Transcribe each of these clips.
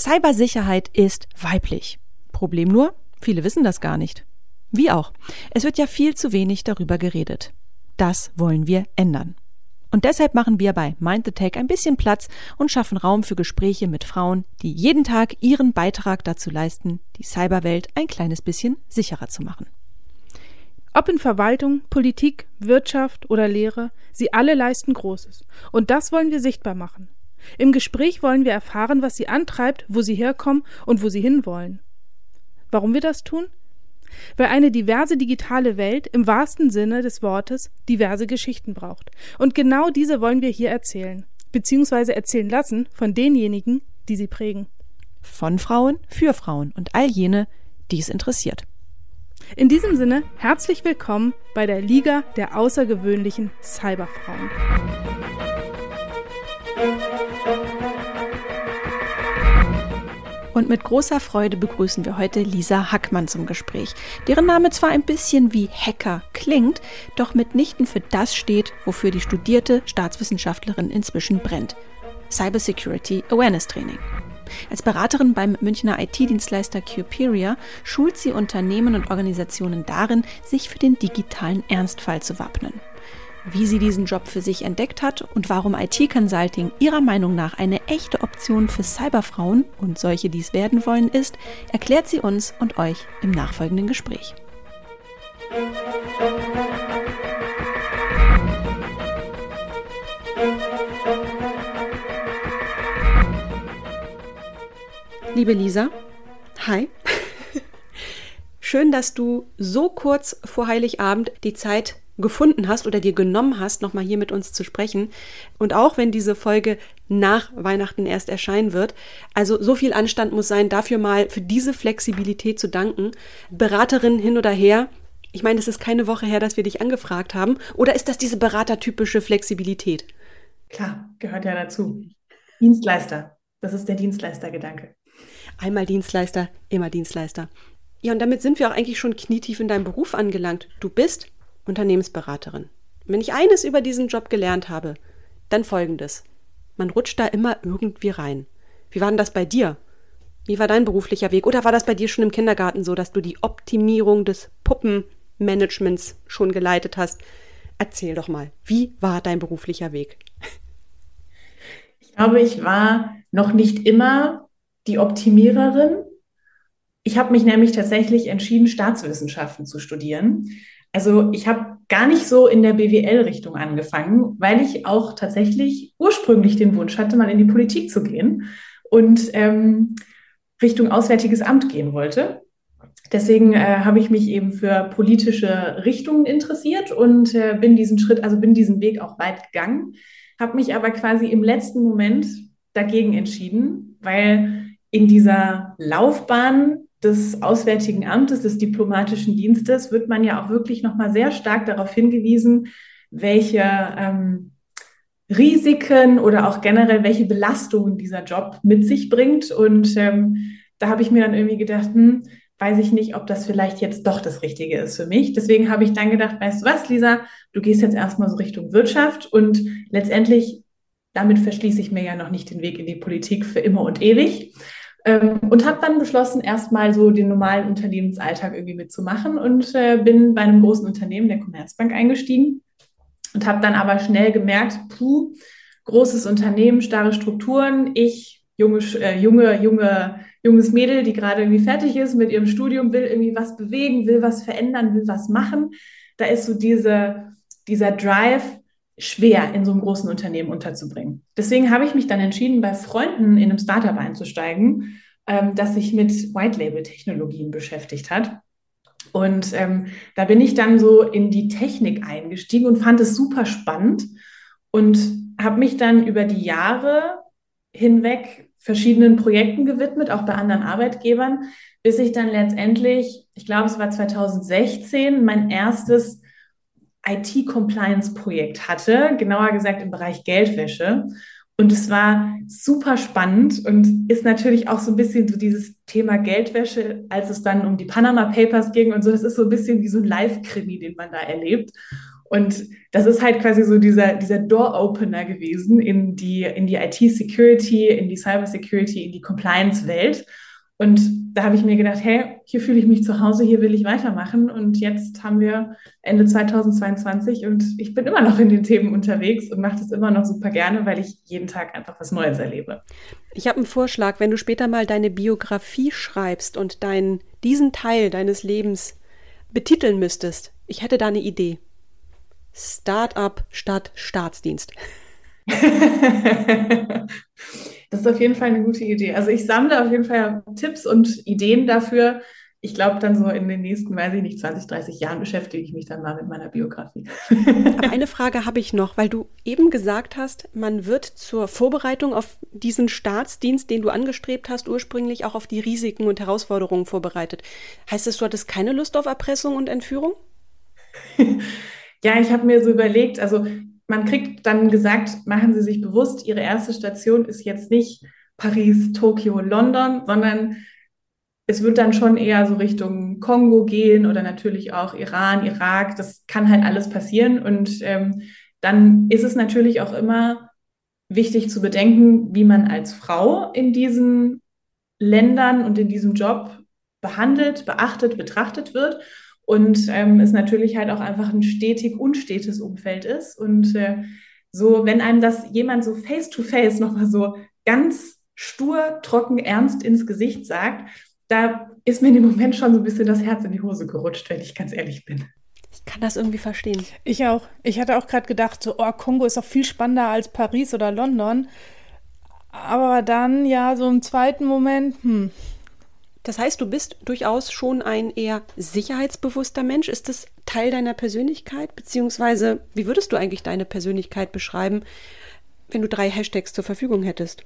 Cybersicherheit ist weiblich. Problem nur, viele wissen das gar nicht. Wie auch. Es wird ja viel zu wenig darüber geredet. Das wollen wir ändern. Und deshalb machen wir bei Mind the Tech ein bisschen Platz und schaffen Raum für Gespräche mit Frauen, die jeden Tag ihren Beitrag dazu leisten, die Cyberwelt ein kleines bisschen sicherer zu machen. Ob in Verwaltung, Politik, Wirtschaft oder Lehre, sie alle leisten Großes. Und das wollen wir sichtbar machen. Im Gespräch wollen wir erfahren, was sie antreibt, wo sie herkommen und wo sie hinwollen. Warum wir das tun? Weil eine diverse digitale Welt im wahrsten Sinne des Wortes diverse Geschichten braucht. Und genau diese wollen wir hier erzählen, beziehungsweise erzählen lassen von denjenigen, die sie prägen. Von Frauen für Frauen und all jene, die es interessiert. In diesem Sinne herzlich willkommen bei der Liga der außergewöhnlichen Cyberfrauen. Und mit großer Freude begrüßen wir heute Lisa Hackmann zum Gespräch, deren Name zwar ein bisschen wie Hacker klingt, doch mitnichten für das steht, wofür die studierte Staatswissenschaftlerin inzwischen brennt. Cybersecurity Awareness Training. Als Beraterin beim Münchner IT-Dienstleister Cuperia schult sie Unternehmen und Organisationen darin, sich für den digitalen Ernstfall zu wappnen. Wie sie diesen Job für sich entdeckt hat und warum IT-Consulting ihrer Meinung nach eine echte Option für Cyberfrauen und solche, die es werden wollen, ist, erklärt sie uns und euch im nachfolgenden Gespräch. Liebe Lisa, hi. Schön, dass du so kurz vor Heiligabend die Zeit gefunden hast oder dir genommen hast, nochmal hier mit uns zu sprechen. Und auch wenn diese Folge nach Weihnachten erst erscheinen wird. Also so viel Anstand muss sein, dafür mal für diese Flexibilität zu danken. Beraterin hin oder her. Ich meine, es ist keine Woche her, dass wir dich angefragt haben. Oder ist das diese beratertypische Flexibilität? Klar, gehört ja dazu. Dienstleister. Das ist der Dienstleistergedanke. Einmal Dienstleister, immer Dienstleister. Ja, und damit sind wir auch eigentlich schon knietief in deinem Beruf angelangt. Du bist Unternehmensberaterin. Wenn ich eines über diesen Job gelernt habe, dann folgendes. Man rutscht da immer irgendwie rein. Wie war denn das bei dir? Wie war dein beruflicher Weg? Oder war das bei dir schon im Kindergarten so, dass du die Optimierung des Puppenmanagements schon geleitet hast? Erzähl doch mal, wie war dein beruflicher Weg? Ich glaube, ich war noch nicht immer die Optimiererin. Ich habe mich nämlich tatsächlich entschieden, Staatswissenschaften zu studieren. Also ich habe gar nicht so in der BWL-Richtung angefangen, weil ich auch tatsächlich ursprünglich den Wunsch hatte, mal in die Politik zu gehen und ähm, Richtung Auswärtiges Amt gehen wollte. Deswegen äh, habe ich mich eben für politische Richtungen interessiert und äh, bin diesen Schritt, also bin diesen Weg auch weit gegangen, habe mich aber quasi im letzten Moment dagegen entschieden, weil in dieser Laufbahn des Auswärtigen Amtes, des diplomatischen Dienstes, wird man ja auch wirklich nochmal sehr stark darauf hingewiesen, welche ähm, Risiken oder auch generell welche Belastungen dieser Job mit sich bringt. Und ähm, da habe ich mir dann irgendwie gedacht, hm, weiß ich nicht, ob das vielleicht jetzt doch das Richtige ist für mich. Deswegen habe ich dann gedacht, weißt du was, Lisa, du gehst jetzt erstmal so Richtung Wirtschaft und letztendlich, damit verschließe ich mir ja noch nicht den Weg in die Politik für immer und ewig. Ähm, und habe dann beschlossen, erstmal so den normalen Unternehmensalltag irgendwie mitzumachen und äh, bin bei einem großen Unternehmen, der Commerzbank, eingestiegen und habe dann aber schnell gemerkt, puh, großes Unternehmen, starre Strukturen, ich, junge, äh, junge, junge, junges Mädel, die gerade irgendwie fertig ist mit ihrem Studium, will irgendwie was bewegen, will was verändern, will was machen. Da ist so diese, dieser Drive, schwer in so einem großen Unternehmen unterzubringen. Deswegen habe ich mich dann entschieden, bei Freunden in einem Startup einzusteigen, ähm, das sich mit White-Label-Technologien beschäftigt hat. Und ähm, da bin ich dann so in die Technik eingestiegen und fand es super spannend und habe mich dann über die Jahre hinweg verschiedenen Projekten gewidmet, auch bei anderen Arbeitgebern, bis ich dann letztendlich, ich glaube, es war 2016, mein erstes IT-Compliance-Projekt hatte, genauer gesagt im Bereich Geldwäsche. Und es war super spannend und ist natürlich auch so ein bisschen so dieses Thema Geldwäsche, als es dann um die Panama Papers ging und so. Das ist so ein bisschen wie so ein Live-Krimi, den man da erlebt. Und das ist halt quasi so dieser, dieser Door-Opener gewesen in die, in die IT-Security, in die Cyber-Security, in die Compliance-Welt. Und da habe ich mir gedacht, hey, hier fühle ich mich zu Hause, hier will ich weitermachen. Und jetzt haben wir Ende 2022 und ich bin immer noch in den Themen unterwegs und mache das immer noch super gerne, weil ich jeden Tag einfach was Neues erlebe. Ich habe einen Vorschlag, wenn du später mal deine Biografie schreibst und dein, diesen Teil deines Lebens betiteln müsstest. Ich hätte da eine Idee. Start-up statt Staatsdienst. das ist auf jeden Fall eine gute Idee. Also ich sammle auf jeden Fall Tipps und Ideen dafür. Ich glaube, dann so in den nächsten, weiß ich nicht, 20, 30 Jahren beschäftige ich mich dann mal mit meiner Biografie. Aber eine Frage habe ich noch, weil du eben gesagt hast, man wird zur Vorbereitung auf diesen Staatsdienst, den du angestrebt hast, ursprünglich auch auf die Risiken und Herausforderungen vorbereitet. Heißt das, du hattest keine Lust auf Erpressung und Entführung? Ja, ich habe mir so überlegt, also man kriegt dann gesagt, machen Sie sich bewusst, Ihre erste Station ist jetzt nicht Paris, Tokio, London, sondern es wird dann schon eher so Richtung Kongo gehen oder natürlich auch Iran, Irak. Das kann halt alles passieren. Und ähm, dann ist es natürlich auch immer wichtig zu bedenken, wie man als Frau in diesen Ländern und in diesem Job behandelt, beachtet, betrachtet wird und ähm, es natürlich halt auch einfach ein stetig unstetes Umfeld ist. Und äh, so, wenn einem das jemand so face-to-face nochmal so ganz stur, trocken, ernst ins Gesicht sagt, da ist mir in dem Moment schon so ein bisschen das Herz in die Hose gerutscht, wenn ich ganz ehrlich bin. Ich kann das irgendwie verstehen. Ich auch. Ich hatte auch gerade gedacht, so, oh, Kongo ist doch viel spannender als Paris oder London. Aber dann, ja, so im zweiten Moment, hm, das heißt, du bist durchaus schon ein eher sicherheitsbewusster Mensch. Ist das Teil deiner Persönlichkeit? Beziehungsweise, wie würdest du eigentlich deine Persönlichkeit beschreiben, wenn du drei Hashtags zur Verfügung hättest?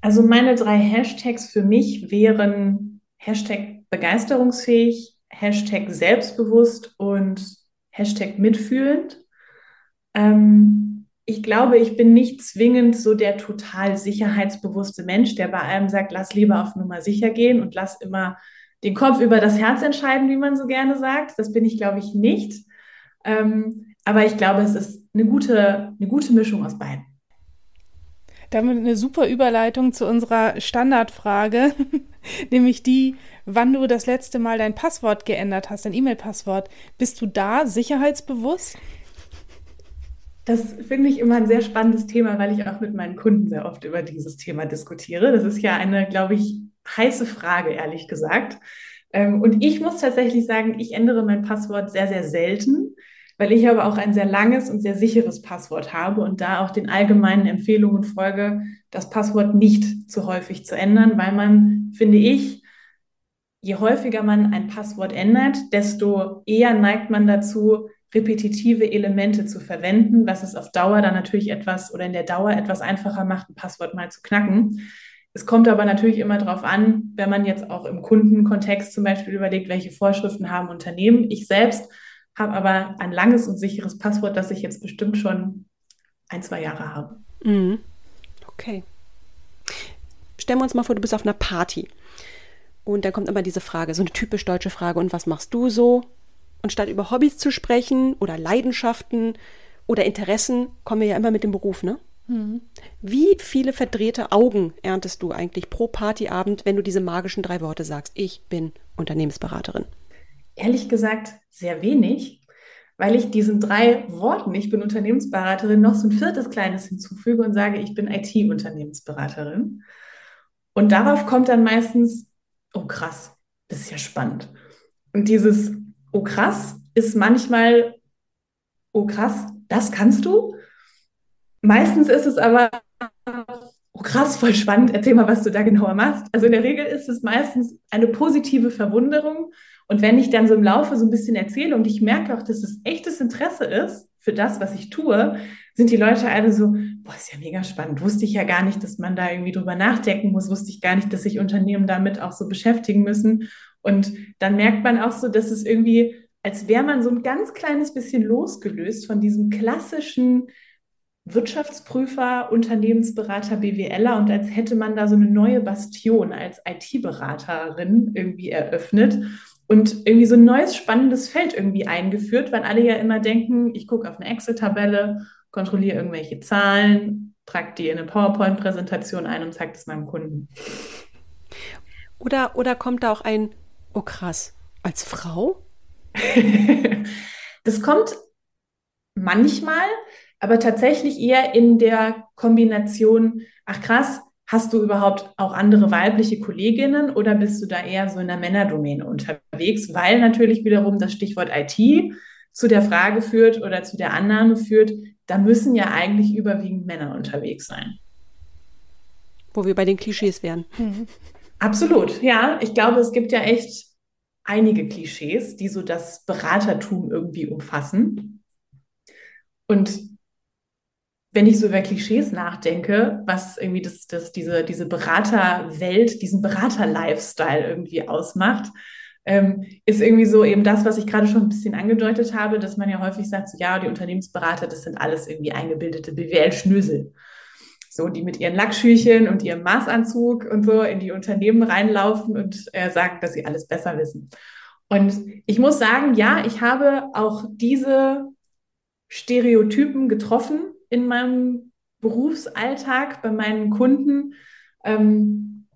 Also meine drei Hashtags für mich wären Hashtag begeisterungsfähig, Hashtag selbstbewusst und Hashtag mitfühlend. Ähm, ich glaube, ich bin nicht zwingend so der total sicherheitsbewusste Mensch, der bei allem sagt, lass lieber auf Nummer sicher gehen und lass immer den Kopf über das Herz entscheiden, wie man so gerne sagt. Das bin ich, glaube ich, nicht. Ähm, aber ich glaube, es ist eine gute, eine gute Mischung aus beiden. Damit eine super Überleitung zu unserer Standardfrage, nämlich die, wann du das letzte Mal dein Passwort geändert hast, dein E-Mail-Passwort. Bist du da sicherheitsbewusst? Das finde ich immer ein sehr spannendes Thema, weil ich auch mit meinen Kunden sehr oft über dieses Thema diskutiere. Das ist ja eine, glaube ich, heiße Frage, ehrlich gesagt. Ähm, und ich muss tatsächlich sagen, ich ändere mein Passwort sehr, sehr selten, weil ich aber auch ein sehr langes und sehr sicheres Passwort habe und da auch den allgemeinen Empfehlungen folge, das Passwort nicht zu häufig zu ändern, weil man, finde ich, je häufiger man ein Passwort ändert, desto eher neigt man dazu, repetitive Elemente zu verwenden, was es auf Dauer dann natürlich etwas oder in der Dauer etwas einfacher macht, ein Passwort mal zu knacken. Es kommt aber natürlich immer darauf an, wenn man jetzt auch im Kundenkontext zum Beispiel überlegt, welche Vorschriften haben Unternehmen. Ich selbst habe aber ein langes und sicheres Passwort, das ich jetzt bestimmt schon ein, zwei Jahre habe. Mhm. Okay. Stellen wir uns mal vor, du bist auf einer Party. Und dann kommt immer diese Frage, so eine typisch deutsche Frage, und was machst du so? Und statt über Hobbys zu sprechen oder Leidenschaften oder Interessen, kommen wir ja immer mit dem Beruf, ne? Mhm. Wie viele verdrehte Augen erntest du eigentlich pro Partyabend, wenn du diese magischen drei Worte sagst? Ich bin Unternehmensberaterin. Ehrlich gesagt, sehr wenig, weil ich diesen drei Worten, ich bin Unternehmensberaterin, noch so ein viertes kleines hinzufüge und sage, ich bin IT-Unternehmensberaterin. Und darauf kommt dann meistens, oh krass, das ist ja spannend. Und dieses oh krass, ist manchmal, oh krass, das kannst du. Meistens ist es aber, oh krass, voll spannend, erzähl mal, was du da genauer machst. Also in der Regel ist es meistens eine positive Verwunderung. Und wenn ich dann so im Laufe so ein bisschen erzähle und ich merke auch, dass es echtes Interesse ist für das, was ich tue, sind die Leute alle so, boah, ist ja mega spannend. Wusste ich ja gar nicht, dass man da irgendwie drüber nachdenken muss. Wusste ich gar nicht, dass sich Unternehmen damit auch so beschäftigen müssen. Und dann merkt man auch so, dass es irgendwie, als wäre man so ein ganz kleines bisschen losgelöst von diesem klassischen Wirtschaftsprüfer, Unternehmensberater, BWLer und als hätte man da so eine neue Bastion als IT-Beraterin irgendwie eröffnet. und irgendwie so ein neues spannendes Feld irgendwie eingeführt, weil alle ja immer denken, ich gucke auf eine Excel-Tabelle, kontrolliere irgendwelche Zahlen, trage die in eine PowerPoint-Präsentation ein und zeige das meinem Kunden. Oder, oder kommt da auch ein, oh krass, als Frau? das kommt manchmal, aber tatsächlich eher in der Kombination, ach krass, Hast du überhaupt auch andere weibliche Kolleginnen oder bist du da eher so in der Männerdomäne unterwegs? Weil natürlich wiederum das Stichwort IT zu der Frage führt oder zu der Annahme führt, da müssen ja eigentlich überwiegend Männer unterwegs sein. Wo wir bei den Klischees wären. Mhm. Absolut, ja. Ich glaube, es gibt ja echt einige Klischees, die so das Beratertum irgendwie umfassen. Und wenn ich so über Klischees nachdenke, was irgendwie das, das, diese, diese Beraterwelt, diesen Berater-Lifestyle irgendwie ausmacht, ähm, ist irgendwie so eben das, was ich gerade schon ein bisschen angedeutet habe, dass man ja häufig sagt, so, ja, die Unternehmensberater, das sind alles irgendwie eingebildete BWL-Schnösel. So, die mit ihren Lackschüchen und ihrem Maßanzug und so in die Unternehmen reinlaufen und äh, sagen, dass sie alles besser wissen. Und ich muss sagen, ja, ich habe auch diese Stereotypen getroffen in meinem Berufsalltag bei meinen Kunden. Ähm,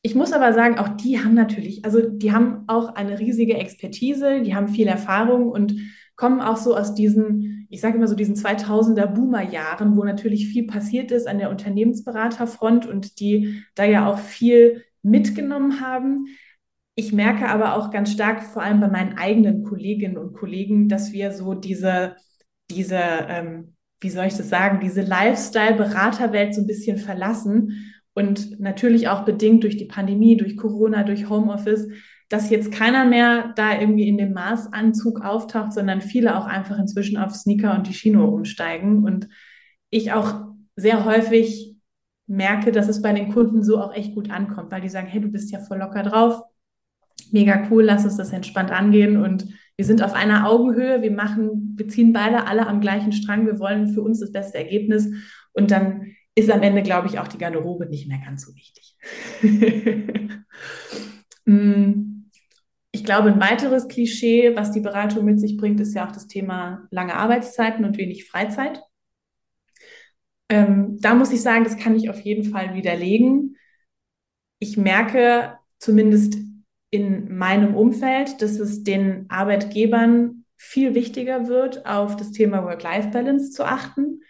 ich muss aber sagen, auch die haben natürlich, also die haben auch eine riesige Expertise, die haben viel Erfahrung und kommen auch so aus diesen, ich sage immer so diesen 2000er Boomer-Jahren, wo natürlich viel passiert ist an der Unternehmensberaterfront und die da ja auch viel mitgenommen haben. Ich merke aber auch ganz stark, vor allem bei meinen eigenen Kolleginnen und Kollegen, dass wir so diese, diese ähm, wie soll ich das sagen, diese Lifestyle-Beraterwelt so ein bisschen verlassen und natürlich auch bedingt durch die Pandemie, durch Corona, durch Homeoffice, dass jetzt keiner mehr da irgendwie in dem Maßanzug auftaucht, sondern viele auch einfach inzwischen auf Sneaker und die Chino umsteigen. Und ich auch sehr häufig merke, dass es bei den Kunden so auch echt gut ankommt, weil die sagen, hey, du bist ja voll locker drauf, mega cool, lass uns das entspannt angehen. Und wir sind auf einer Augenhöhe, wir machen, wir ziehen beide alle am gleichen Strang, wir wollen für uns das beste Ergebnis. Und dann ist am Ende, glaube ich, auch die Garderobe nicht mehr ganz so wichtig. Mm, ich glaube, ein weiteres Klischee, was die Beratung mit sich bringt, ist ja auch das Thema lange Arbeitszeiten und wenig Freizeit. Ähm, da muss ich sagen, das kann ich auf jeden Fall widerlegen. Ich merke zumindest in meinem Umfeld, dass es den Arbeitgebern viel wichtiger wird, auf das Thema Work-Life-Balance zu achten.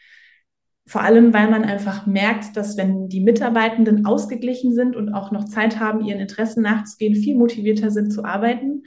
Vor allem, weil man einfach merkt, dass wenn die Mitarbeitenden ausgeglichen sind und auch noch Zeit haben, ihren Interessen nachzugehen, viel motivierter sind zu arbeiten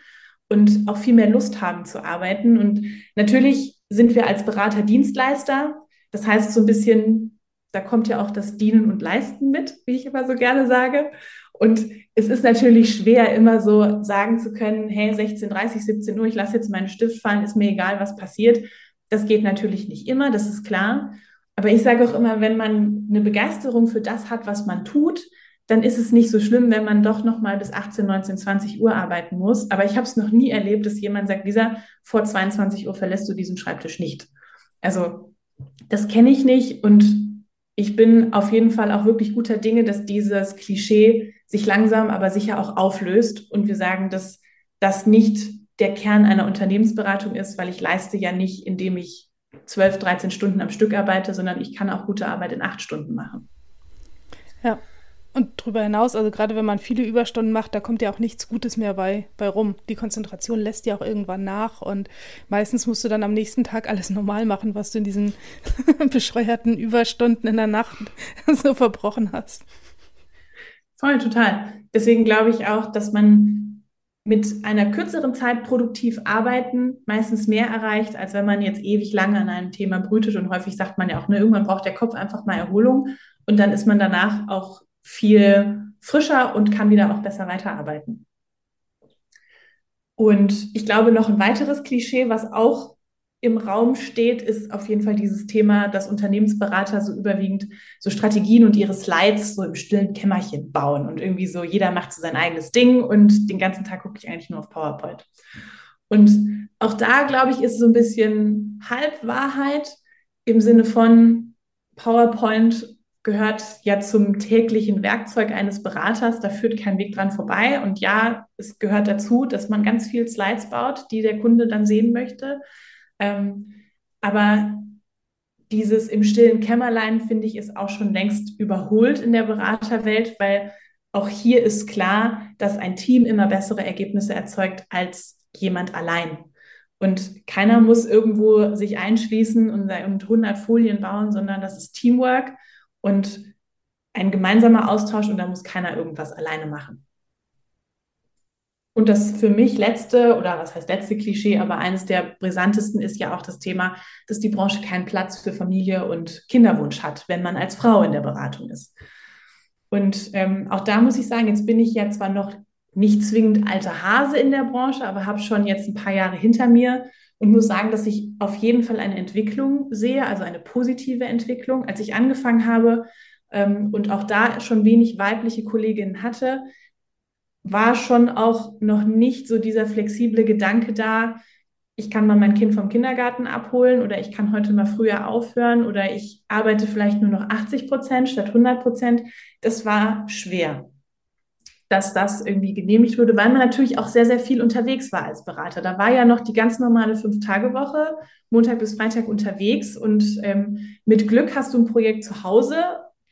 und auch viel mehr Lust haben zu arbeiten. Und natürlich sind wir als Berater Dienstleister. Das heißt so ein bisschen, da kommt ja auch das Dienen und Leisten mit, wie ich immer so gerne sage. Und es ist natürlich schwer, immer so sagen zu können, hey, 16.30, 17 Uhr, ich lasse jetzt meinen Stift fallen, ist mir egal, was passiert. Das geht natürlich nicht immer, das ist klar. Aber ich sage auch immer, wenn man eine Begeisterung für das hat, was man tut, dann ist es nicht so schlimm, wenn man doch noch mal bis 18, 19, 20 Uhr arbeiten muss. Aber ich habe es noch nie erlebt, dass jemand sagt, Lisa, vor 22 Uhr verlässt du diesen Schreibtisch nicht. Also das kenne ich nicht und ich bin auf jeden Fall auch wirklich guter Dinge, dass dieses Klischee sich langsam, aber sicher auch auflöst und wir sagen, dass das nicht der Kern einer Unternehmensberatung ist, weil ich leiste ja nicht, indem ich 12, 13 Stunden am Stück arbeite, sondern ich kann auch gute Arbeit in acht Stunden machen. Ja, und darüber hinaus, also gerade wenn man viele Überstunden macht, da kommt ja auch nichts Gutes mehr bei, bei rum. Die Konzentration lässt ja auch irgendwann nach und meistens musst du dann am nächsten Tag alles normal machen, was du in diesen bescheuerten Überstunden in der Nacht so verbrochen hast. Voll, total. Deswegen glaube ich auch, dass man mit einer kürzeren Zeit produktiv arbeiten meistens mehr erreicht, als wenn man jetzt ewig lange an einem Thema brütet. Und häufig sagt man ja auch, ne, irgendwann braucht der Kopf einfach mal Erholung und dann ist man danach auch viel frischer und kann wieder auch besser weiterarbeiten. Und ich glaube, noch ein weiteres Klischee, was auch im Raum steht, ist auf jeden Fall dieses Thema, dass Unternehmensberater so überwiegend so Strategien und ihre Slides so im stillen Kämmerchen bauen und irgendwie so jeder macht so sein eigenes Ding und den ganzen Tag gucke ich eigentlich nur auf PowerPoint. Und auch da, glaube ich, ist so ein bisschen Halbwahrheit im Sinne von PowerPoint gehört ja zum täglichen Werkzeug eines Beraters. Da führt kein Weg dran vorbei. Und ja, es gehört dazu, dass man ganz viel Slides baut, die der Kunde dann sehen möchte. Ähm, aber dieses im stillen Kämmerlein, finde ich, ist auch schon längst überholt in der Beraterwelt, weil auch hier ist klar, dass ein Team immer bessere Ergebnisse erzeugt als jemand allein. Und keiner muss irgendwo sich einschließen und 100 Folien bauen, sondern das ist Teamwork und ein gemeinsamer Austausch und da muss keiner irgendwas alleine machen. Und das für mich letzte, oder was heißt letzte Klischee, aber eines der brisantesten ist ja auch das Thema, dass die Branche keinen Platz für Familie und Kinderwunsch hat, wenn man als Frau in der Beratung ist. Und ähm, auch da muss ich sagen, jetzt bin ich ja zwar noch nicht zwingend alter Hase in der Branche, aber habe schon jetzt ein paar Jahre hinter mir und muss sagen, dass ich auf jeden Fall eine Entwicklung sehe, also eine positive Entwicklung. Als ich angefangen habe ähm, und auch da schon wenig weibliche Kolleginnen hatte, war schon auch noch nicht so dieser flexible Gedanke da, ich kann mal mein Kind vom Kindergarten abholen oder ich kann heute mal früher aufhören oder ich arbeite vielleicht nur noch 80 Prozent statt 100 Prozent. Das war schwer dass das irgendwie genehmigt wurde, weil man natürlich auch sehr, sehr viel unterwegs war als Berater. Da war ja noch die ganz normale Fünf-Tage-Woche, Montag bis Freitag unterwegs und ähm, mit Glück hast du ein Projekt zu Hause,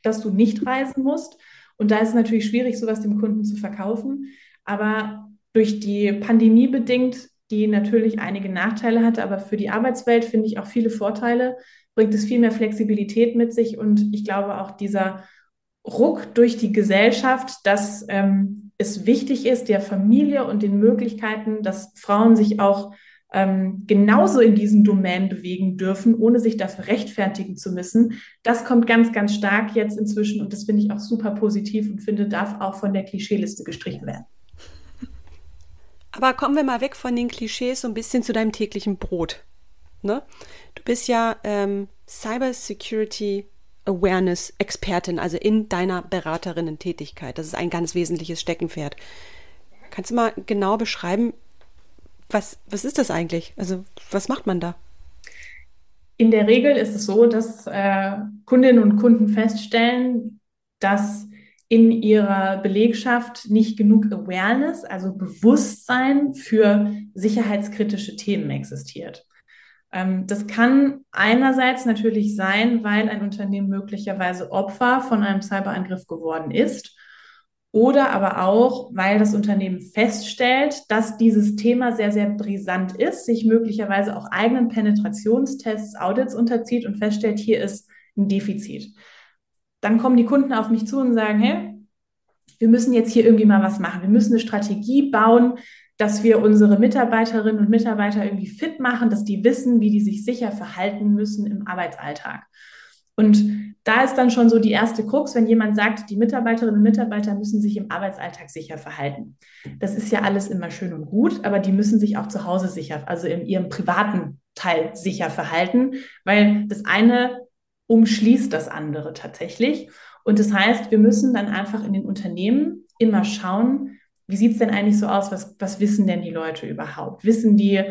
dass du nicht reisen musst. Und da ist es natürlich schwierig, sowas dem Kunden zu verkaufen. Aber durch die Pandemie bedingt, die natürlich einige Nachteile hatte, aber für die Arbeitswelt finde ich auch viele Vorteile, bringt es viel mehr Flexibilität mit sich und ich glaube auch dieser Ruck durch die Gesellschaft, dass ähm, es wichtig ist, der Familie und den Möglichkeiten, dass Frauen sich auch ähm, genauso in diesen Domänen bewegen dürfen, ohne sich dafür rechtfertigen zu müssen. Das kommt ganz, ganz stark jetzt inzwischen und das finde ich auch super positiv und finde, darf auch von der Klischeeliste gestrichen werden. Aber kommen wir mal weg von den Klischees so ein bisschen zu deinem täglichen Brot. Ne? Du bist ja ähm, Cyber Security Awareness-Expertin, also in deiner Beraterinnen-Tätigkeit. Das ist ein ganz wesentliches Steckenpferd. Kannst du mal genau beschreiben, was, was ist das eigentlich? Also, was macht man da? In der Regel ist es so, dass äh, Kundinnen und Kunden feststellen, dass in ihrer Belegschaft nicht genug Awareness, also Bewusstsein für sicherheitskritische Themen existiert. Ähm, das kann einerseits natürlich sein, weil ein Unternehmen möglicherweise Opfer von einem Cyberangriff geworden ist oder aber auch, weil das Unternehmen feststellt, dass dieses Thema sehr, sehr brisant ist, sich möglicherweise auch eigenen Penetrationstests, Audits unterzieht und feststellt, hier ist ein Defizit. Dann kommen die Kunden auf mich zu und sagen, hey, wir müssen jetzt hier irgendwie mal was machen. Wir müssen eine Strategie bauen, dass wir unsere Mitarbeiterinnen und Mitarbeiter irgendwie fit machen, dass die wissen, wie die sich sicher verhalten müssen im Arbeitsalltag. Und da ist dann schon so die erste Krux, wenn jemand sagt, die Mitarbeiterinnen und Mitarbeiter müssen sich im Arbeitsalltag sicher verhalten. Das ist ja alles immer schön und gut, aber die müssen sich auch zu Hause sicher, also in ihrem privaten Teil sicher verhalten, weil das eine umschließt das andere tatsächlich. Und das heißt, wir müssen dann einfach in den Unternehmen immer schauen, wie sieht es denn eigentlich so aus? Was, was wissen denn die Leute überhaupt? Wissen die,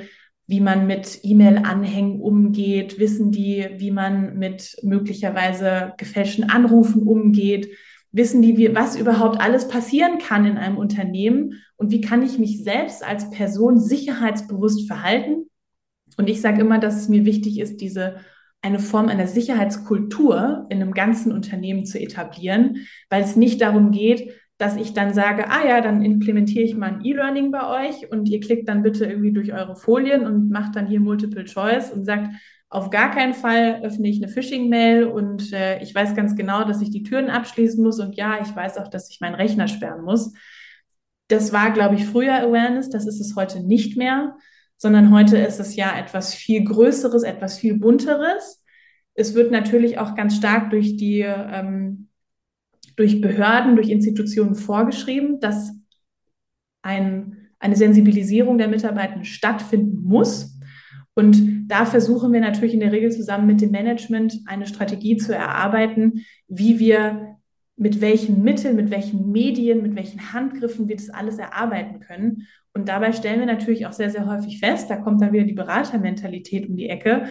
wie man mit E-Mail-Anhängen umgeht? Wissen die, wie man mit möglicherweise gefälschten Anrufen umgeht? Wissen die, wie, was überhaupt alles passieren kann in einem Unternehmen? Und wie kann ich mich selbst als Person sicherheitsbewusst verhalten? Und ich sage immer, dass es mir wichtig ist, diese eine Form einer Sicherheitskultur in einem ganzen Unternehmen zu etablieren, weil es nicht darum geht, dass ich dann sage, ah ja, dann implementiere ich mal ein E-Learning bei euch und ihr klickt dann bitte irgendwie durch eure Folien und macht dann hier Multiple Choice und sagt, auf gar keinen Fall öffne ich eine Phishing-Mail und äh, ich weiß ganz genau, dass ich die Türen abschließen muss und ja, ich weiß auch, dass ich meinen Rechner sperren muss. Das war, glaube ich, früher Awareness, das ist es heute nicht mehr, sondern heute ist es ja etwas viel Größeres, etwas viel Bunteres. Es wird natürlich auch ganz stark durch die ähm, durch Behörden, durch Institutionen vorgeschrieben, dass ein, eine Sensibilisierung der Mitarbeitenden stattfinden muss. Und da versuchen wir natürlich in der Regel zusammen mit dem Management eine Strategie zu erarbeiten, wie wir mit welchen Mitteln, mit welchen Medien, mit welchen Handgriffen wir das alles erarbeiten können. Und dabei stellen wir natürlich auch sehr, sehr häufig fest, da kommt dann wieder die Beratermentalität um die Ecke,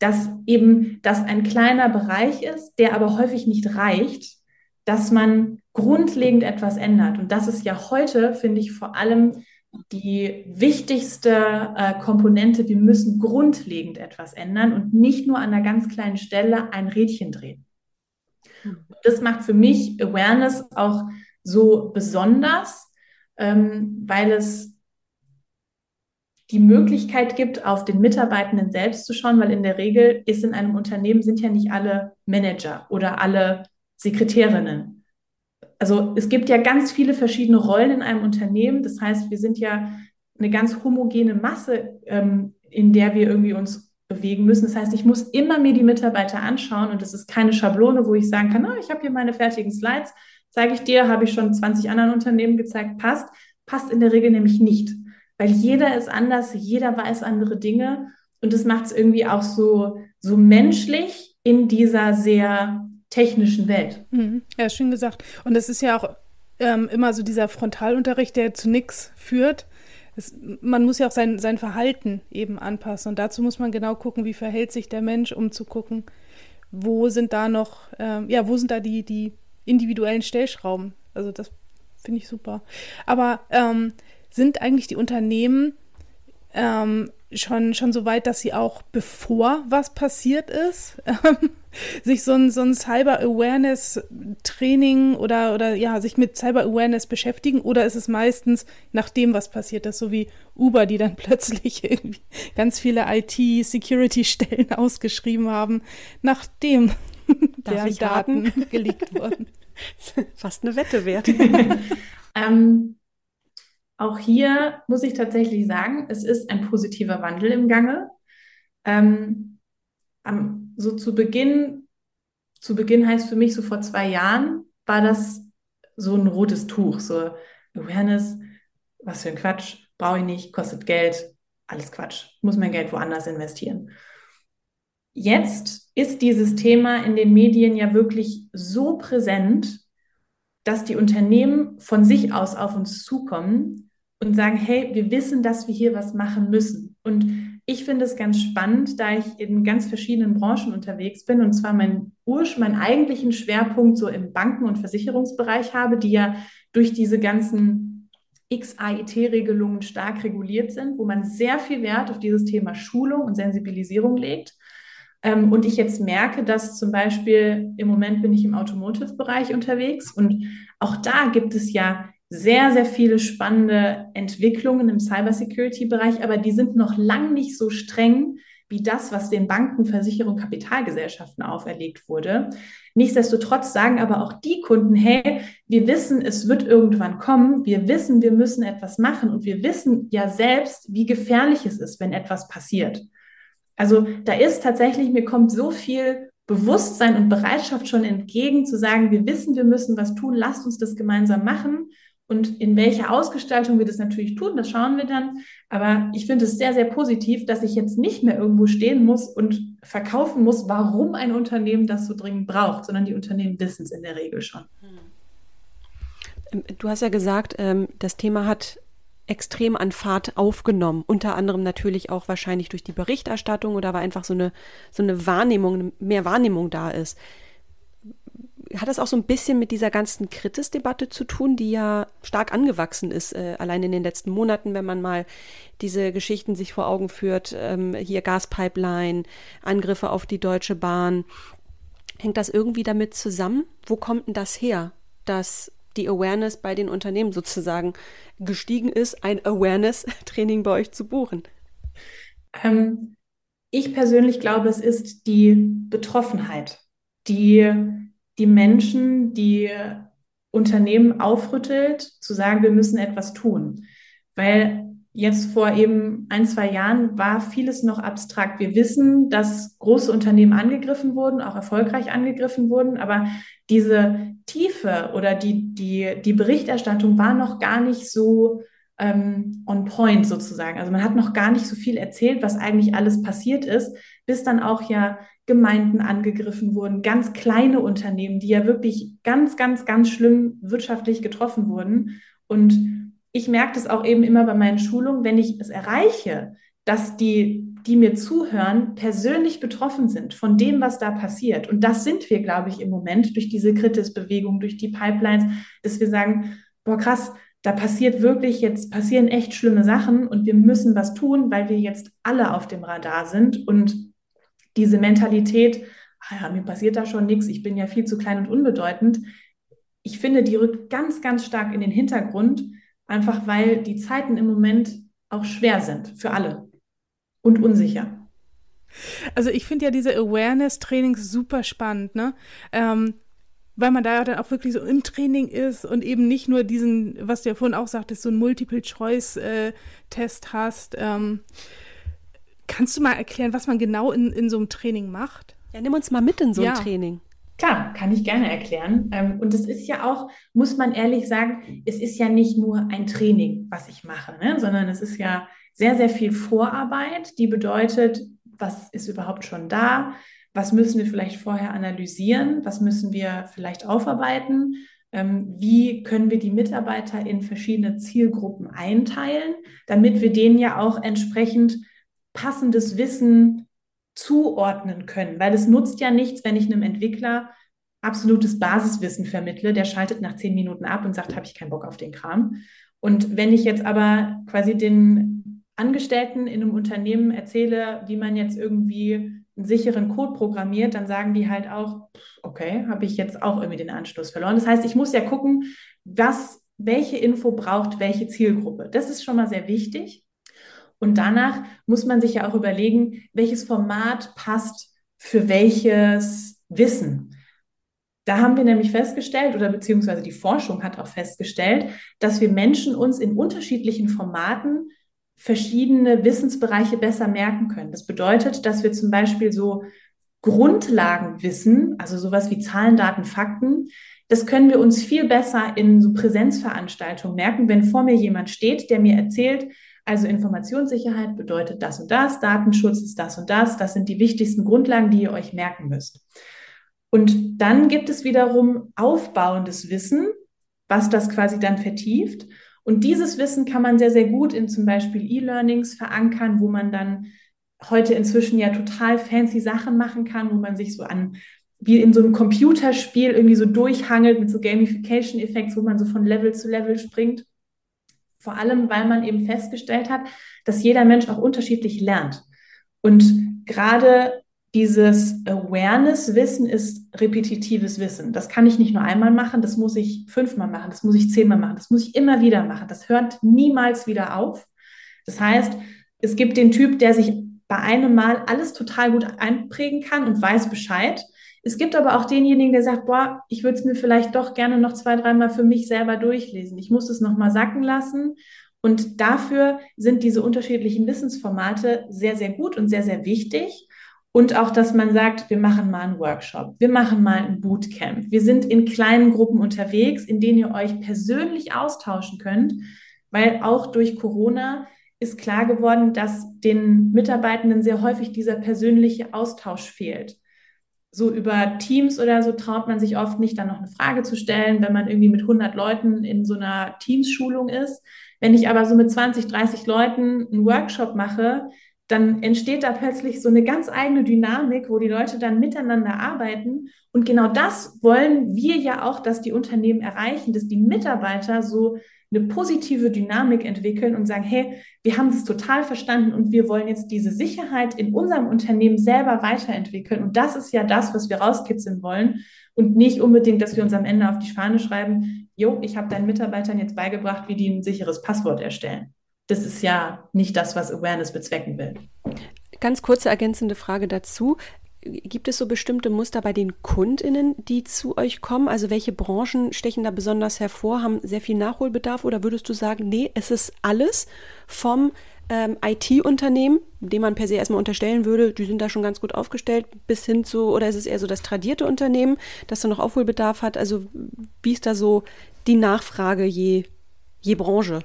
dass eben das ein kleiner Bereich ist, der aber häufig nicht reicht, dass man grundlegend etwas ändert. Und das ist ja heute, finde ich, vor allem die wichtigste äh, Komponente. Wir müssen grundlegend etwas ändern und nicht nur an einer ganz kleinen Stelle ein Rädchen drehen. Das macht für mich Awareness auch so besonders, ähm, weil es die Möglichkeit gibt, auf den Mitarbeitenden selbst zu schauen, weil in der Regel ist in einem Unternehmen sind ja nicht alle Manager oder alle Sekretärinnen. Also es gibt ja ganz viele verschiedene Rollen in einem Unternehmen. Das heißt, wir sind ja eine ganz homogene Masse, ähm, in der wir irgendwie uns bewegen müssen. Das heißt, ich muss immer mir die Mitarbeiter anschauen und das ist keine Schablone, wo ich sagen kann, oh, ich habe hier meine fertigen Slides, zeige ich dir, habe ich schon 20 anderen Unternehmen gezeigt, passt. Passt in der Regel nämlich nicht, weil jeder ist anders, jeder weiß andere Dinge und das macht es irgendwie auch so, so menschlich in dieser sehr technischen Welt. Mhm. Ja, schön gesagt. Und es ist ja auch ähm, immer so dieser Frontalunterricht, der zu nichts führt, es, man muss ja auch sein, sein Verhalten eben anpassen. Und dazu muss man genau gucken, wie verhält sich der Mensch, um zu gucken, wo sind da noch, ähm, ja, wo sind da die, die individuellen Stellschrauben. Also das finde ich super. Aber ähm, sind eigentlich die Unternehmen ähm, schon, schon so weit, dass sie auch bevor was passiert ist, sich so ein, so ein Cyber-Awareness-Training oder, oder ja, sich mit Cyber-Awareness beschäftigen? Oder ist es meistens nachdem was passiert ist, so wie Uber, die dann plötzlich irgendwie ganz viele IT-Security-Stellen ausgeschrieben haben, nachdem deren Daten raten? geleakt wurden? Fast eine Wette wert. ähm, auch hier muss ich tatsächlich sagen, es ist ein positiver Wandel im Gange. Ähm, am, so zu Beginn, zu Beginn heißt für mich so vor zwei Jahren, war das so ein rotes Tuch, so Awareness, was für ein Quatsch, brauche ich nicht, kostet Geld, alles Quatsch, muss mein Geld woanders investieren. Jetzt ist dieses Thema in den Medien ja wirklich so präsent, dass die Unternehmen von sich aus auf uns zukommen und sagen, hey, wir wissen, dass wir hier was machen müssen. Und ich finde es ganz spannend, da ich in ganz verschiedenen Branchen unterwegs bin und zwar meinen Ursch, meinen eigentlichen Schwerpunkt so im Banken- und Versicherungsbereich habe, die ja durch diese ganzen XAIT-Regelungen stark reguliert sind, wo man sehr viel Wert auf dieses Thema Schulung und Sensibilisierung legt. Ähm, und ich jetzt merke, dass zum Beispiel im Moment bin ich im Automotive-Bereich unterwegs und auch da gibt es ja sehr, sehr viele spannende Entwicklungen im Cybersecurity-Bereich, aber die sind noch lang nicht so streng wie das, was den Banken, Versicherungen, Kapitalgesellschaften auferlegt wurde. Nichtsdestotrotz sagen aber auch die Kunden, hey, wir wissen, es wird irgendwann kommen, wir wissen, wir müssen etwas machen und wir wissen ja selbst, wie gefährlich es ist, wenn etwas passiert. Also da ist tatsächlich, mir kommt so viel Bewusstsein und Bereitschaft schon entgegen, zu sagen, wir wissen, wir müssen was tun, lasst uns das gemeinsam machen. Und in welcher Ausgestaltung wir das natürlich tun, das schauen wir dann. Aber ich finde es sehr, sehr positiv, dass ich jetzt nicht mehr irgendwo stehen muss und verkaufen muss, warum ein Unternehmen das so dringend braucht, sondern die Unternehmen wissen es in der Regel schon. Ähm, du hast ja gesagt, ähm, das Thema hat extrem an Fahrt aufgenommen. Unter anderem natürlich auch wahrscheinlich durch die Berichterstattung oder weil einfach so eine, so eine Wahrnehmung, mehr Wahrnehmung da ist hat das auch so ein bisschen mit dieser ganzen Kritis-Debatte zu tun, die ja stark angewachsen ist, äh, allein in den letzten Monaten, wenn man mal diese Geschichten sich vor Augen führt, ähm, hier Gaspipeline, Angriffe auf die Deutsche Bahn. Hängt das irgendwie damit zusammen? Wo kommt denn das her, dass die Awareness bei den Unternehmen sozusagen gestiegen ist, ein Awareness-Training bei euch zu buchen? Ähm, ich persönlich glaube, es ist die Betroffenheit, die die Menschen, die Unternehmen aufrüttelt, zu sagen, wir müssen etwas tun. Weil jetzt vor eben ein, zwei Jahren war vieles noch abstrakt. Wir wissen, dass große Unternehmen angegriffen wurden, auch erfolgreich angegriffen wurden, aber diese Tiefe oder die, die, die Berichterstattung war noch gar nicht so ähm, on point sozusagen. Also man hat noch gar nicht so viel erzählt, was eigentlich alles passiert ist, bis dann auch ja Gemeinden angegriffen wurden, ganz kleine Unternehmen, die ja wirklich ganz, ganz, ganz schlimm wirtschaftlich getroffen wurden. Und ich merke das auch eben immer bei meinen Schulungen, wenn ich es erreiche, dass die die mir zuhören, persönlich betroffen sind von dem, was da passiert. Und das sind wir, glaube ich, im Moment durch diese Kritis-Bewegung, durch die Pipelines, dass wir sagen, boah, krass, da passiert wirklich jetzt, passieren echt schlimme Sachen und wir müssen was tun, weil wir jetzt alle auf dem Radar sind und diese Mentalität, ah ja, mir passiert da schon nichts, ich bin ja viel zu klein und unbedeutend, ich finde, die rückt ganz, ganz stark in den Hintergrund, einfach weil die Zeiten im Moment auch schwer sind für alle und unsicher. Also ich finde ja diese Awareness-Trainings super spannend, ne? Ähm, weil man da ja dann auch wirklich so im Training ist und eben nicht nur diesen, was du ja vorhin auch sagtest, so einen Multiple-Choice-Test äh, hast. Ähm, kannst du mal erklären, was man genau in, in so einem Training macht? Ja, nimm uns mal mit in so ein ja. Training. Klar, kann ich gerne erklären. Ähm, und es ist ja auch, muss man ehrlich sagen, es ist ja nicht nur ein Training, was ich mache, ne? sondern es ist ja sehr, sehr viel Vorarbeit, die bedeutet, was ist überhaupt schon da? Was müssen wir vielleicht vorher analysieren? Was müssen wir vielleicht aufarbeiten? Ähm, wie können wir die Mitarbeiter in verschiedene Zielgruppen einteilen, damit wir denen ja auch entsprechend passendes Wissen zuordnen können? Weil es nutzt ja nichts, wenn ich einem Entwickler absolutes Basiswissen vermittle, der schaltet nach zehn Minuten ab und sagt, habe ich keinen Bock auf den Kram. Und wenn ich jetzt aber quasi den Angestellten in einem Unternehmen erzähle, wie man jetzt irgendwie einen sicheren Code programmiert, dann sagen die halt auch, okay, habe ich jetzt auch irgendwie den Anschluss verloren. Das heißt, ich muss ja gucken, was, welche Info braucht welche Zielgruppe. Das ist schon mal sehr wichtig. Und danach muss man sich ja auch überlegen, welches Format passt für welches Wissen. Da haben wir nämlich festgestellt, oder beziehungsweise die Forschung hat auch festgestellt, dass wir Menschen uns in unterschiedlichen Formaten verschiedene Wissensbereiche besser merken können. Das bedeutet, dass wir zum Beispiel so Grundlagen wissen, also sowas wie Zahlen, Daten, Fakten, das können wir uns viel besser in so Präsenzveranstaltungen merken, wenn vor mir jemand steht, der mir erzählt, also Informationssicherheit bedeutet das und das, Datenschutz ist das und das, das sind die wichtigsten Grundlagen, die ihr euch merken müsst. Und dann gibt es wiederum aufbauendes Wissen, was das quasi dann vertieft. Und dieses Wissen kann man sehr, sehr gut in zum Beispiel E-Learnings verankern, wo man dann heute inzwischen ja total fancy Sachen machen kann, wo man sich so an wie in so einem Computerspiel irgendwie so durchhangelt mit so Gamification-Effekts, wo man so von Level zu Level springt. Vor allem, weil man eben festgestellt hat, dass jeder Mensch auch unterschiedlich lernt. Und gerade dieses Awareness-Wissen ist repetitives Wissen. Das kann ich nicht nur einmal machen, das muss ich fünfmal machen, das muss ich zehnmal machen, das muss ich immer wieder machen. Das hört niemals wieder auf. Das heißt, es gibt den Typ, der sich bei einem Mal alles total gut einprägen kann und weiß Bescheid. Es gibt aber auch denjenigen, der sagt, boah, ich würde es mir vielleicht doch gerne noch zwei, dreimal für mich selber durchlesen. Ich muss es nochmal sacken lassen. Und dafür sind diese unterschiedlichen Wissensformate sehr, sehr gut und sehr, sehr wichtig. Und auch, dass man sagt, wir machen mal einen Workshop, wir machen mal ein Bootcamp. Wir sind in kleinen Gruppen unterwegs, in denen ihr euch persönlich austauschen könnt, weil auch durch Corona ist klar geworden, dass den Mitarbeitenden sehr häufig dieser persönliche Austausch fehlt. So über Teams oder so traut man sich oft nicht, dann noch eine Frage zu stellen, wenn man irgendwie mit 100 Leuten in so einer Teams-Schulung ist. Wenn ich aber so mit 20, 30 Leuten einen Workshop mache, dann entsteht da plötzlich so eine ganz eigene Dynamik, wo die Leute dann miteinander arbeiten. Und genau das wollen wir ja auch, dass die Unternehmen erreichen, dass die Mitarbeiter so eine positive Dynamik entwickeln und sagen, hey, wir haben es total verstanden und wir wollen jetzt diese Sicherheit in unserem Unternehmen selber weiterentwickeln. Und das ist ja das, was wir rauskitzeln wollen und nicht unbedingt, dass wir uns am Ende auf die Fahne schreiben, jo, ich habe deinen Mitarbeitern jetzt beigebracht, wie die ein sicheres Passwort erstellen das ist ja nicht das, was Awareness bezwecken will. Ganz kurze ergänzende Frage dazu. Gibt es so bestimmte Muster bei den KundInnen, die zu euch kommen? Also welche Branchen stechen da besonders hervor, haben sehr viel Nachholbedarf oder würdest du sagen, nee, es ist alles vom ähm, IT-Unternehmen, dem man per se erstmal unterstellen würde, die sind da schon ganz gut aufgestellt, bis hin zu, oder ist es eher so das tradierte Unternehmen, das da noch Aufholbedarf hat? Also wie ist da so die Nachfrage je, je Branche?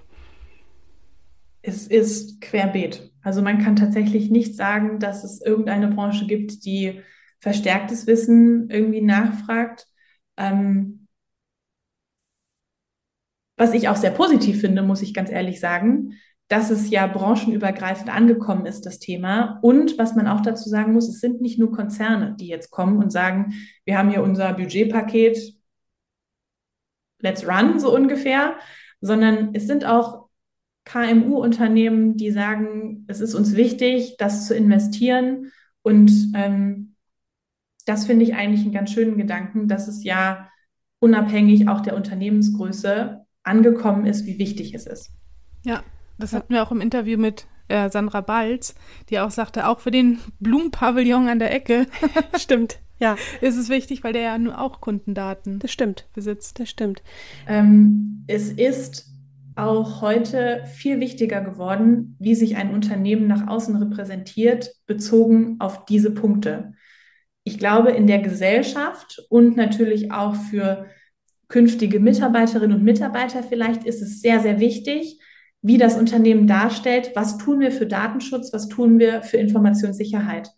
es ist querbeet. Also man kann tatsächlich nicht sagen, dass es irgendeine Branche gibt, die verstärktes Wissen irgendwie nachfragt. Ähm, was ich auch sehr positiv finde, muss ich ganz ehrlich sagen, dass es ja branchenübergreifend angekommen ist, das Thema. Und was man auch dazu sagen muss, es sind nicht nur Konzerne, die jetzt kommen und sagen, wir haben hier unser Budgetpaket, let's run, so ungefähr, sondern es sind auch KMU-Unternehmen, die sagen, es ist uns wichtig, das zu investieren. Und ähm, das finde ich eigentlich einen ganz schönen Gedanken, dass es ja unabhängig auch der Unternehmensgröße angekommen ist, wie wichtig es ist. Ja, das hatten wir auch im Interview mit äh, Sandra Balz, die auch sagte, auch für den Blumenpavillon an der Ecke. Stimmt. Ja. Ist es wichtig, weil der ja nur auch Kundendaten das stimmt. besitzt. Das stimmt. Ähm, es ist auch heute viel wichtiger geworden, wie sich ein Unternehmen nach außen repräsentiert, bezogen auf diese Punkte. Ich glaube, in der Gesellschaft und natürlich auch für künftige Mitarbeiterinnen und Mitarbeiter vielleicht ist es sehr, sehr wichtig, wie das Unternehmen darstellt, was tun wir für Datenschutz, was tun wir für Informationssicherheit.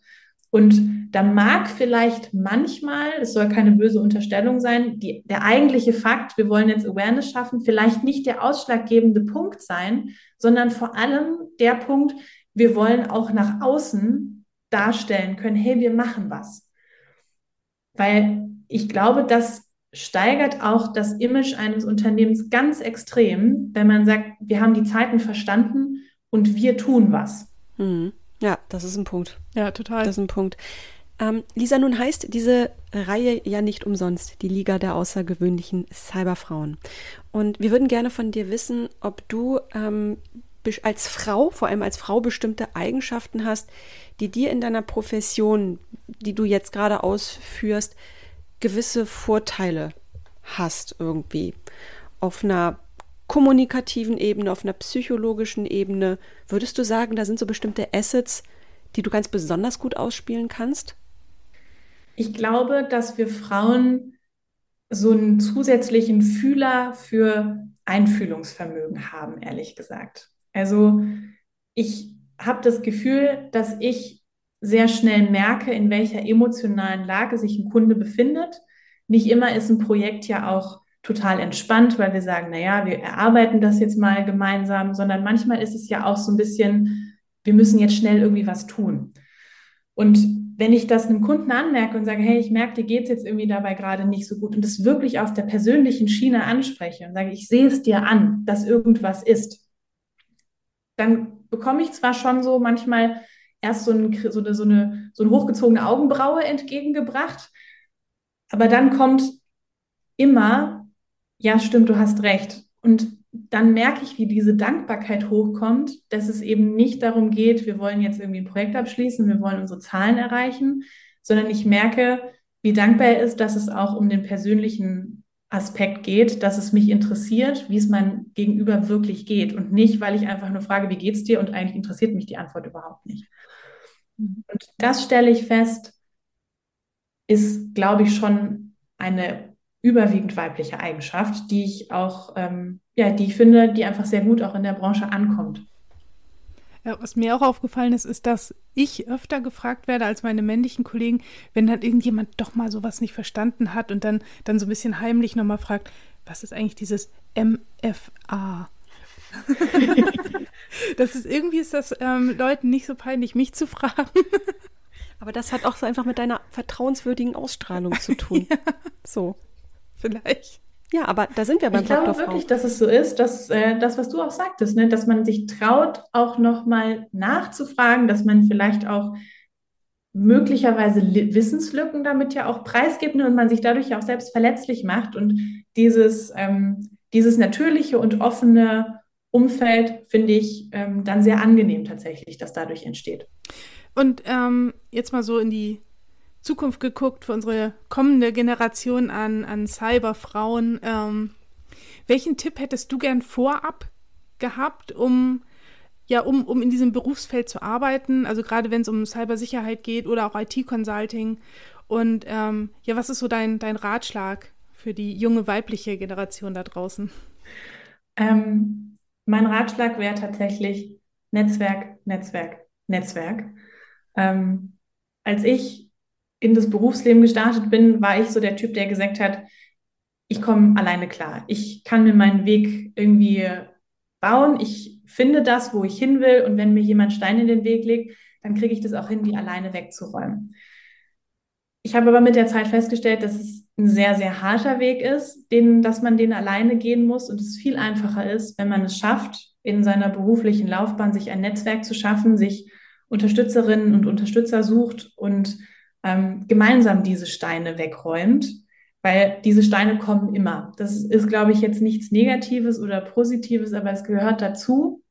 Und da mag vielleicht manchmal, es soll keine böse Unterstellung sein, die, der eigentliche Fakt, wir wollen jetzt Awareness schaffen, vielleicht nicht der ausschlaggebende Punkt sein, sondern vor allem der Punkt, wir wollen auch nach außen darstellen können, hey, wir machen was. Weil ich glaube, dass steigert auch das Image eines Unternehmens ganz extrem, wenn man sagt, wir haben die Zeiten verstanden und wir tun was. Mhm. Ja, das ist ein Punkt. Ja, total. Das ist ein Punkt. Ähm, Lisa, nun heißt diese Reihe ja nicht umsonst die Liga der außergewöhnlichen Cyberfrauen. Und wir würden gerne von dir wissen, ob du ähm, als Frau, vor allem als Frau, bestimmte Eigenschaften hast, die dir in deiner Profession, die du jetzt gerade ausführst, gewisse Vorteile hast irgendwie. Auf einer kommunikativen Ebene, auf einer psychologischen Ebene, würdest du sagen, da sind so bestimmte Assets, die du ganz besonders gut ausspielen kannst? Ich glaube, dass wir Frauen so einen zusätzlichen Fühler für Einfühlungsvermögen haben, ehrlich gesagt. Also ich habe das Gefühl, dass ich sehr schnell merke, in welcher emotionalen Lage sich ein Kunde befindet. Nicht immer ist ein Projekt ja auch total entspannt, weil wir sagen, naja, wir erarbeiten das jetzt mal gemeinsam, sondern manchmal ist es ja auch so ein bisschen, wir müssen jetzt schnell irgendwie was tun. Und wenn ich das einem Kunden anmerke und sage, hey, ich merke, dir geht es jetzt irgendwie dabei gerade nicht so gut und es wirklich auf der persönlichen Schiene anspreche und sage, ich sehe es dir an, dass irgendwas ist, dann bekomme ich zwar schon so manchmal erst so, ein, so, eine, so, eine, so eine hochgezogene Augenbraue entgegengebracht. Aber dann kommt immer, ja, stimmt, du hast recht. Und dann merke ich, wie diese Dankbarkeit hochkommt, dass es eben nicht darum geht, wir wollen jetzt irgendwie ein Projekt abschließen, wir wollen unsere Zahlen erreichen, sondern ich merke, wie dankbar er ist, dass es auch um den persönlichen Aspekt geht, dass es mich interessiert, wie es mein Gegenüber wirklich geht und nicht, weil ich einfach nur frage, wie geht's dir und eigentlich interessiert mich die Antwort überhaupt nicht. Und das stelle ich fest, ist, glaube ich, schon eine überwiegend weibliche Eigenschaft, die ich auch, ähm, ja, die ich finde, die einfach sehr gut auch in der Branche ankommt. Ja, was mir auch aufgefallen ist, ist, dass ich öfter gefragt werde als meine männlichen Kollegen, wenn dann irgendjemand doch mal sowas nicht verstanden hat und dann, dann so ein bisschen heimlich nochmal fragt, was ist eigentlich dieses MFA? das ist irgendwie ist das ähm, Leuten nicht so peinlich, mich zu fragen. Aber das hat auch so einfach mit deiner vertrauenswürdigen Ausstrahlung zu tun. ja. So. Vielleicht. Ja, aber da sind wir beim ich Faktor glaube wirklich, dass es so ist, dass äh, das, was du auch sagtest, ne, dass man sich traut, auch nochmal nachzufragen, dass man vielleicht auch möglicherweise Wissenslücken damit ja auch preisgibt ne, und man sich dadurch ja auch selbst verletzlich macht und dieses, ähm, dieses natürliche und offene Umfeld finde ich ähm, dann sehr angenehm tatsächlich, dass dadurch entsteht. Und ähm, jetzt mal so in die Zukunft geguckt für unsere kommende Generation an, an Cyberfrauen. Ähm, welchen Tipp hättest du gern vorab gehabt, um ja, um, um in diesem Berufsfeld zu arbeiten, also gerade wenn es um Cybersicherheit geht oder auch IT-Consulting. Und ähm, ja, was ist so dein, dein Ratschlag für die junge weibliche Generation da draußen? Ähm, mein Ratschlag wäre tatsächlich Netzwerk, Netzwerk, Netzwerk. Ähm, als ich in das Berufsleben gestartet bin, war ich so der Typ, der gesagt hat, ich komme alleine klar. Ich kann mir meinen Weg irgendwie bauen. Ich finde das, wo ich hin will. Und wenn mir jemand Stein in den Weg legt, dann kriege ich das auch hin, die alleine wegzuräumen. Ich habe aber mit der Zeit festgestellt, dass es ein sehr, sehr harter Weg ist, den, dass man den alleine gehen muss und es viel einfacher ist, wenn man es schafft, in seiner beruflichen Laufbahn sich ein Netzwerk zu schaffen, sich Unterstützerinnen und Unterstützer sucht und ähm, gemeinsam diese Steine wegräumt, weil diese Steine kommen immer. Das ist, glaube ich, jetzt nichts Negatives oder Positives, aber es gehört dazu.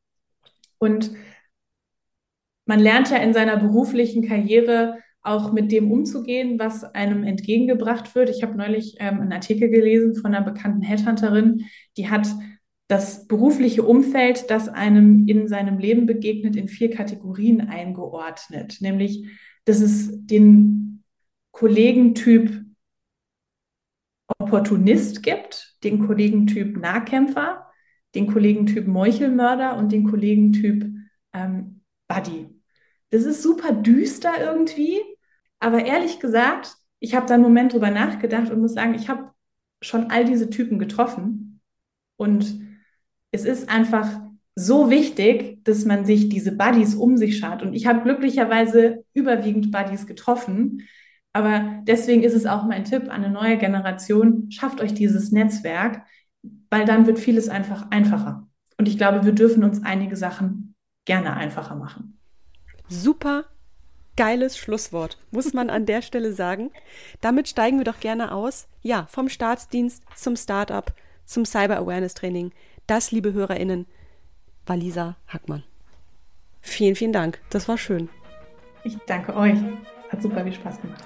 Und man lernt ja in seiner beruflichen Karriere auch mit dem umzugehen, was einem entgegengebracht wird. Ich habe neulich ähm, einen Artikel gelesen von einer bekannten Headhunterin, die hat das berufliche Umfeld, das einem in seinem Leben begegnet, in vier Kategorien eingeordnet. Nämlich, dass es den Kollegentyp Opportunist gibt, den Kollegentyp Nahkämpfer, den Kollegentyp Meuchelmörder und den Kollegentyp ähm, Buddy. Das ist super düster irgendwie, aber ehrlich gesagt, ich habe da einen Moment drüber nachgedacht und muss sagen, ich habe schon all diese Typen getroffen und es ist einfach so wichtig, dass man sich diese Buddies um sich schaut. Und ich habe glücklicherweise überwiegend Buddies getroffen. Aber deswegen ist es auch mein Tipp an eine neue Generation, schafft euch dieses Netzwerk, weil dann wird vieles einfach einfacher. Und ich glaube, wir dürfen uns einige Sachen gerne einfacher machen. Super geiles Schlusswort, muss man an der Stelle sagen. Damit steigen wir doch gerne aus. Ja, vom Staatsdienst zum Startup, zum Cyber Awareness Training. Das, liebe HörerInnen, war Lisa Hackmann. Vielen, vielen Dank. Das war schön. Ich danke euch. Hat super viel Spaß gemacht.